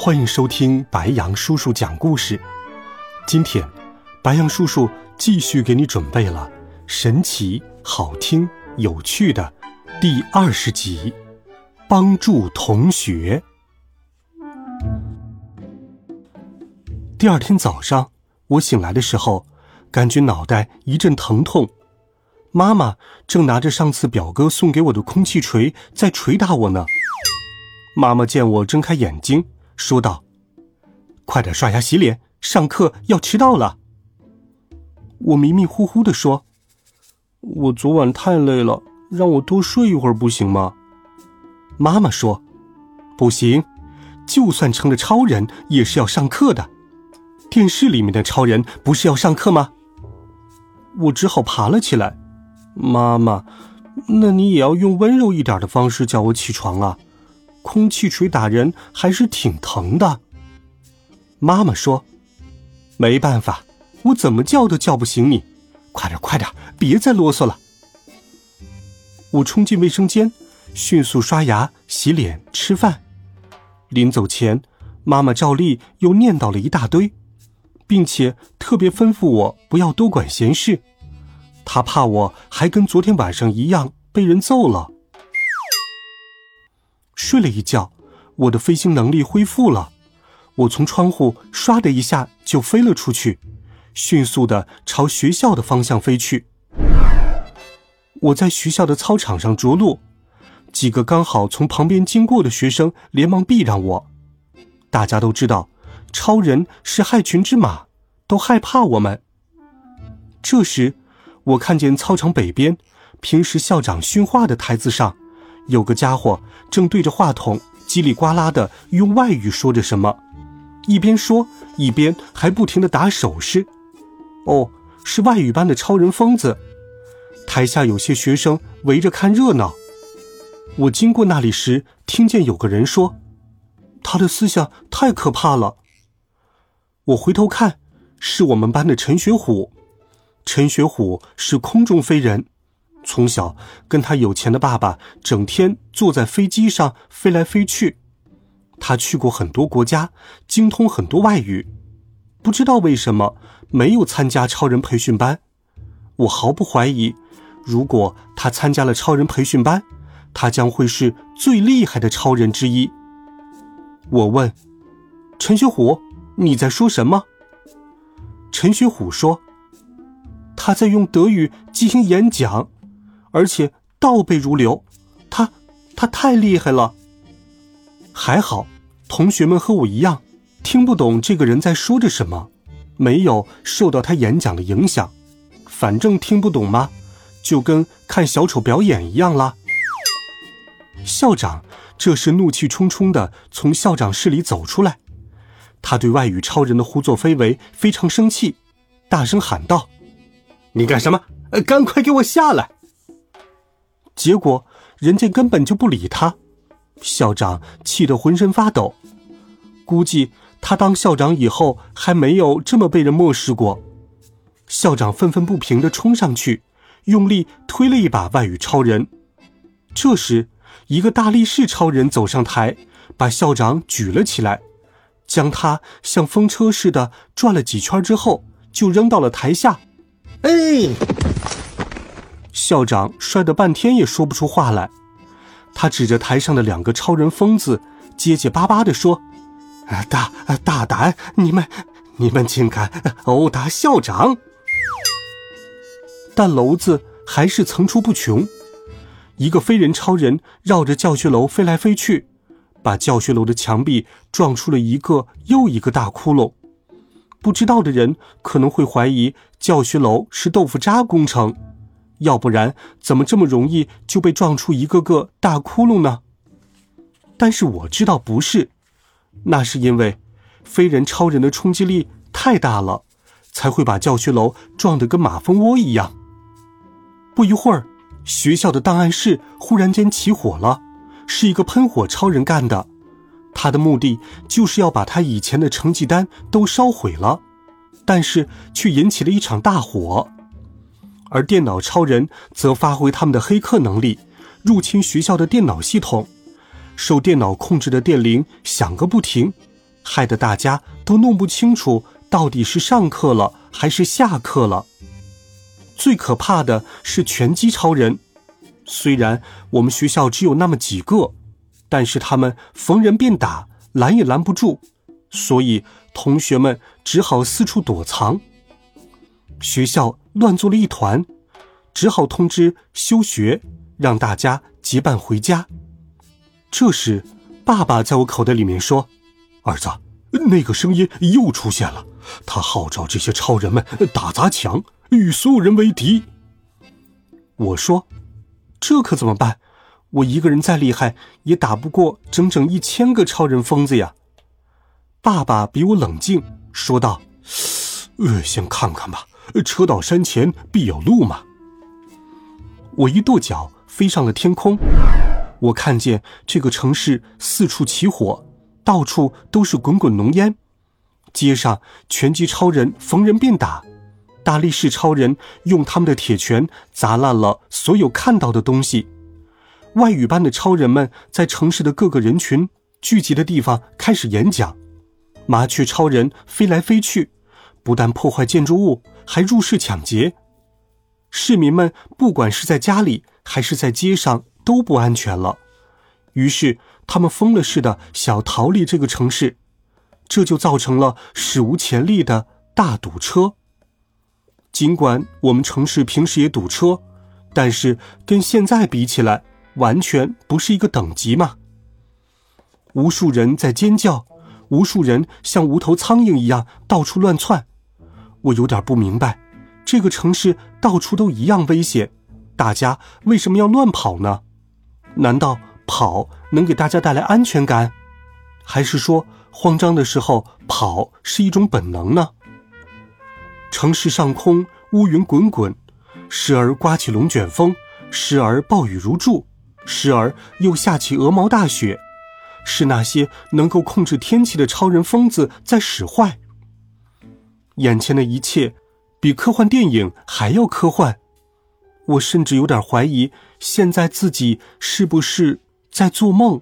欢迎收听白羊叔叔讲故事。今天，白羊叔叔继续给你准备了神奇、好听、有趣的第二十集，帮助同学。第二天早上，我醒来的时候，感觉脑袋一阵疼痛，妈妈正拿着上次表哥送给我的空气锤在捶打我呢。妈妈见我睁开眼睛，说道：“快点刷牙洗脸，上课要迟到了。”我迷迷糊糊的说：“我昨晚太累了，让我多睡一会儿不行吗？”妈妈说：“不行，就算成了超人，也是要上课的。电视里面的超人不是要上课吗？”我只好爬了起来。妈妈，那你也要用温柔一点的方式叫我起床啊。空气锤打人还是挺疼的。妈妈说：“没办法，我怎么叫都叫不醒你。快点，快点，别再啰嗦了。”我冲进卫生间，迅速刷牙、洗脸、吃饭。临走前，妈妈照例又念叨了一大堆，并且特别吩咐我不要多管闲事，她怕我还跟昨天晚上一样被人揍了。睡了一觉，我的飞行能力恢复了。我从窗户唰的一下就飞了出去，迅速的朝学校的方向飞去。我在学校的操场上着陆，几个刚好从旁边经过的学生连忙避让我。大家都知道，超人是害群之马，都害怕我们。这时，我看见操场北边，平时校长训话的台子上。有个家伙正对着话筒叽里呱啦的用外语说着什么，一边说一边还不停的打手势。哦，是外语班的超人疯子。台下有些学生围着看热闹。我经过那里时，听见有个人说：“他的思想太可怕了。”我回头看，是我们班的陈学虎。陈学虎是空中飞人。从小跟他有钱的爸爸整天坐在飞机上飞来飞去，他去过很多国家，精通很多外语，不知道为什么没有参加超人培训班。我毫不怀疑，如果他参加了超人培训班，他将会是最厉害的超人之一。我问陈学虎：“你在说什么？”陈学虎说：“他在用德语进行演讲。”而且倒背如流，他他太厉害了。还好，同学们和我一样，听不懂这个人在说着什么，没有受到他演讲的影响。反正听不懂嘛，就跟看小丑表演一样啦。校长这时怒气冲冲的从校长室里走出来，他对外语超人的胡作非为非常生气，大声喊道：“你干什么？呃，赶快给我下来！”结果，人家根本就不理他，校长气得浑身发抖。估计他当校长以后还没有这么被人漠视过。校长愤愤不平地冲上去，用力推了一把外语超人。这时，一个大力士超人走上台，把校长举了起来，将他像风车似的转了几圈之后，就扔到了台下。哎！校长摔得半天也说不出话来，他指着台上的两个超人疯子，结结巴巴地说：“大大胆，你们你们竟敢殴打校长！”但娄子还是层出不穷。一个飞人超人绕着教学楼飞来飞去，把教学楼的墙壁撞出了一个又一个大窟窿。不知道的人可能会怀疑教学楼是豆腐渣工程。要不然，怎么这么容易就被撞出一个个大窟窿呢？但是我知道不是，那是因为飞人超人的冲击力太大了，才会把教学楼撞得跟马蜂窝一样。不一会儿，学校的档案室忽然间起火了，是一个喷火超人干的。他的目的就是要把他以前的成绩单都烧毁了，但是却引起了一场大火。而电脑超人则发挥他们的黑客能力，入侵学校的电脑系统，受电脑控制的电铃响个不停，害得大家都弄不清楚到底是上课了还是下课了。最可怕的是拳击超人，虽然我们学校只有那么几个，但是他们逢人便打，拦也拦不住，所以同学们只好四处躲藏。学校乱作了一团，只好通知休学，让大家结伴回家。这时，爸爸在我口袋里面说：“儿子，那个声音又出现了，他号召这些超人们打砸抢。”与所有人为敌。我说：“这可怎么办？我一个人再厉害，也打不过整整一千个超人疯子呀。”爸爸比我冷静，说道：“呃，先看看吧，车到山前必有路嘛。”我一跺脚飞上了天空，我看见这个城市四处起火，到处都是滚滚浓烟，街上拳击超人逢人便打。大力士超人用他们的铁拳砸烂了所有看到的东西。外语班的超人们在城市的各个人群聚集的地方开始演讲。麻雀超人飞来飞去，不但破坏建筑物，还入室抢劫。市民们不管是在家里还是在街上都不安全了，于是他们疯了似的想逃离这个城市，这就造成了史无前例的大堵车。尽管我们城市平时也堵车，但是跟现在比起来，完全不是一个等级嘛。无数人在尖叫，无数人像无头苍蝇一样到处乱窜。我有点不明白，这个城市到处都一样危险，大家为什么要乱跑呢？难道跑能给大家带来安全感，还是说慌张的时候跑是一种本能呢？城市上空乌云滚滚，时而刮起龙卷风，时而暴雨如注，时而又下起鹅毛大雪。是那些能够控制天气的超人疯子在使坏。眼前的一切，比科幻电影还要科幻。我甚至有点怀疑，现在自己是不是在做梦？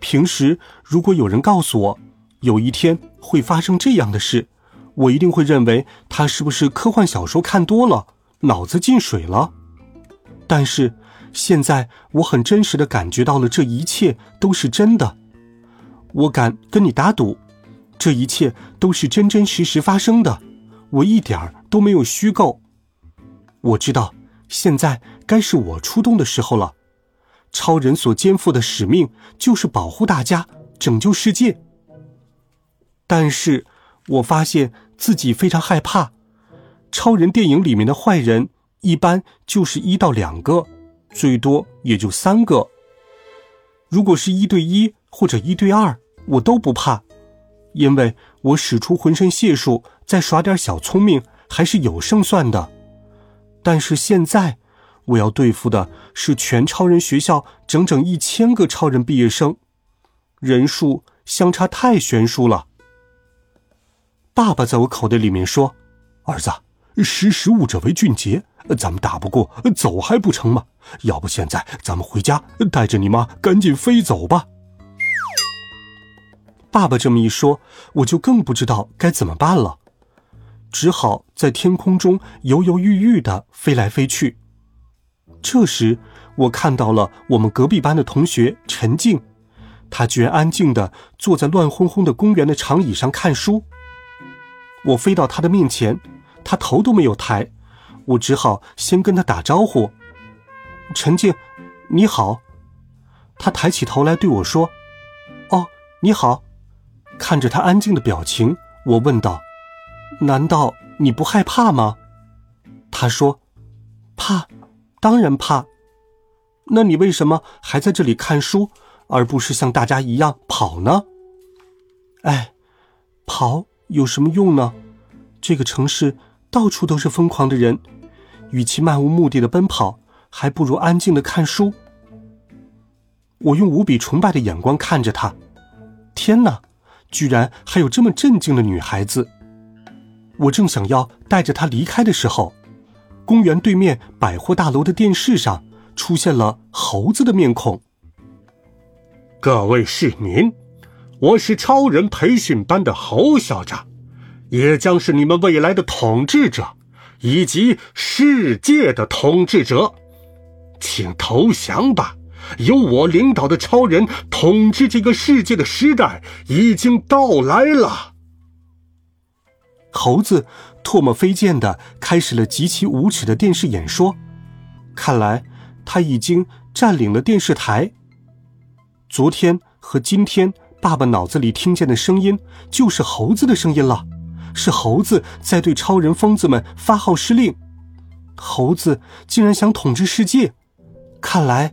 平时如果有人告诉我，有一天会发生这样的事。我一定会认为他是不是科幻小说看多了，脑子进水了。但是现在我很真实的感觉到了，这一切都是真的。我敢跟你打赌，这一切都是真真实实发生的，我一点儿都没有虚构。我知道现在该是我出动的时候了。超人所肩负的使命就是保护大家，拯救世界。但是我发现。自己非常害怕，超人电影里面的坏人一般就是一到两个，最多也就三个。如果是一对一或者一对二，我都不怕，因为我使出浑身解数，再耍点小聪明，还是有胜算的。但是现在，我要对付的是全超人学校整整一千个超人毕业生，人数相差太悬殊了。爸爸在我口袋里面说：“儿子，识时务者为俊杰，咱们打不过，走还不成吗？要不现在咱们回家，带着你妈赶紧飞走吧。”爸爸这么一说，我就更不知道该怎么办了，只好在天空中犹犹豫豫的飞来飞去。这时，我看到了我们隔壁班的同学陈静，他居然安静的坐在乱哄哄的公园的长椅上看书。我飞到他的面前，他头都没有抬，我只好先跟他打招呼：“陈静，你好。”他抬起头来对我说：“哦，你好。”看着他安静的表情，我问道：“难道你不害怕吗？”他说：“怕，当然怕。那你为什么还在这里看书，而不是像大家一样跑呢？”哎。跑有什么用呢？这个城市到处都是疯狂的人，与其漫无目的的奔跑，还不如安静的看书。我用无比崇拜的眼光看着他，天哪，居然还有这么镇静的女孩子！我正想要带着她离开的时候，公园对面百货大楼的电视上出现了猴子的面孔。各位市民，我是超人培训班的侯校长，也将是你们未来的统治者，以及世界的统治者，请投降吧！由我领导的超人统治这个世界的时代已经到来了。猴子唾沫飞溅的开始了极其无耻的电视演说，看来他已经占领了电视台。昨天和今天，爸爸脑子里听见的声音就是猴子的声音了，是猴子在对超人疯子们发号施令。猴子竟然想统治世界，看来